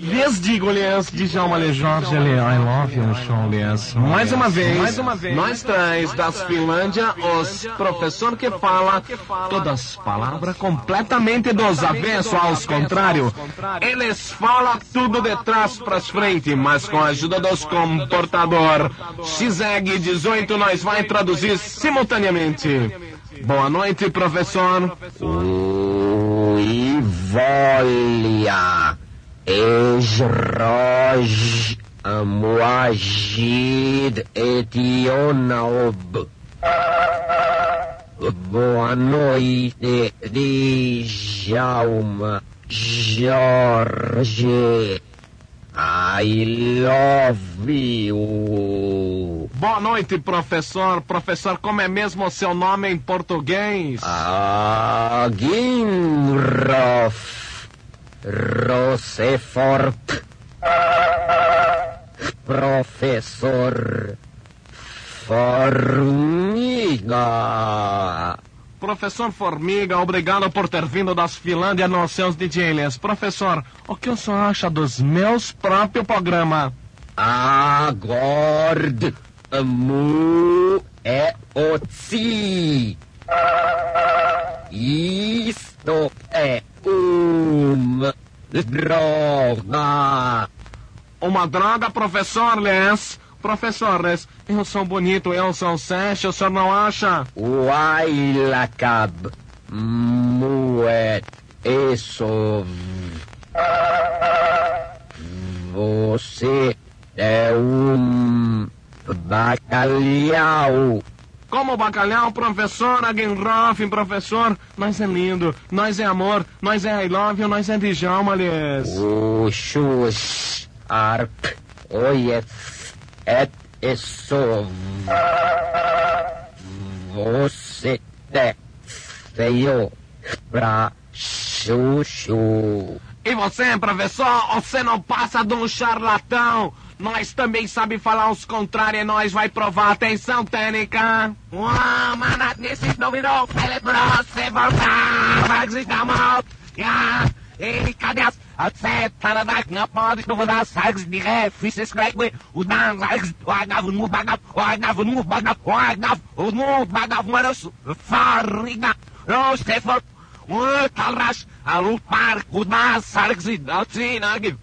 Lhes digo-lhes, Djalma Jorge, ele, I love you, show lhes. Mais uma vez, mais uma vez, nós três das Finlândia, os professor que fala todas palavras completamente dos avesso aos contrário. Eles falam tudo de trás para frente, mas com a ajuda dos comportador. XEG 18 nós vai traduzir simultaneamente. Boa noite, professor. Ui, volia. Ejroj Amuajid Etionaob. Boa noite, Djalma Jorge. I love you. Boa noite, professor. Professor, como é mesmo o seu nome em português? Aginrof Rosefort. Professor Formiga. Professor Formiga, obrigado por ter vindo das Finlândia nos seus DJs. Professor, o que o senhor acha dos meus próprios programas? Agord mu é otsi. Isto é droga. Uma droga, professor Les. Professor Les, eu sou bonito, eu sou sexy, o senhor não acha? Wailakab muet esov. Você é um bacalhau. Como bacalhau, professor, Agenroff, professor, nós é lindo, nós é amor, nós é I love you, nós é Djalma, Les. Uxus arp oief et esov. Você é feio pra chuchu. E você, professor, você não passa de um charlatão. Nós também sabe falar os contrários e nós vai provar. Atenção, técnica. Uau, manat nesses dominou, celebros, se voltar, vai desligar mal. Ja, e cadê as... Dar na pode não dar sags de ré, fiz esse crack, o dan sags, o agavo no bagavo, o agavo no bagavo, o agavo, o no bagavo, mano, farriga, não, Stefan, o talras, a lupar, o dan sags, assim, né,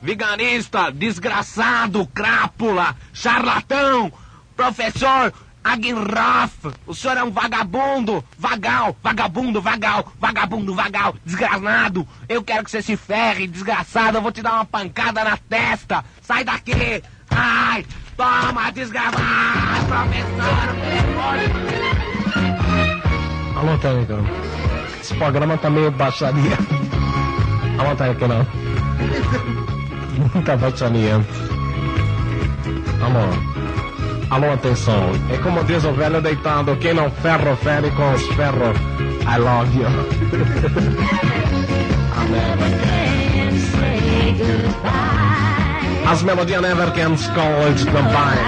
Vigarista, desgraçado, crápula, charlatão, professor Aguirraf, o senhor é um vagabundo, vagal, vagabundo, vagal, vagabundo, vagal, desgranado. Eu quero que você se ferre, desgraçado, eu vou te dar uma pancada na testa. Sai daqui! Ai, toma, desgraçado, professor! Alô, técnica. Esse programa tá meio baixaria. Alô, técnica, não. Muita baixaria. Alô. Alô, atenção. É como diz o velho deitado, quem não ferro, fere com os ferros. I love you. As melodias never can call it goodbye.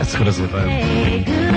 Exclusive.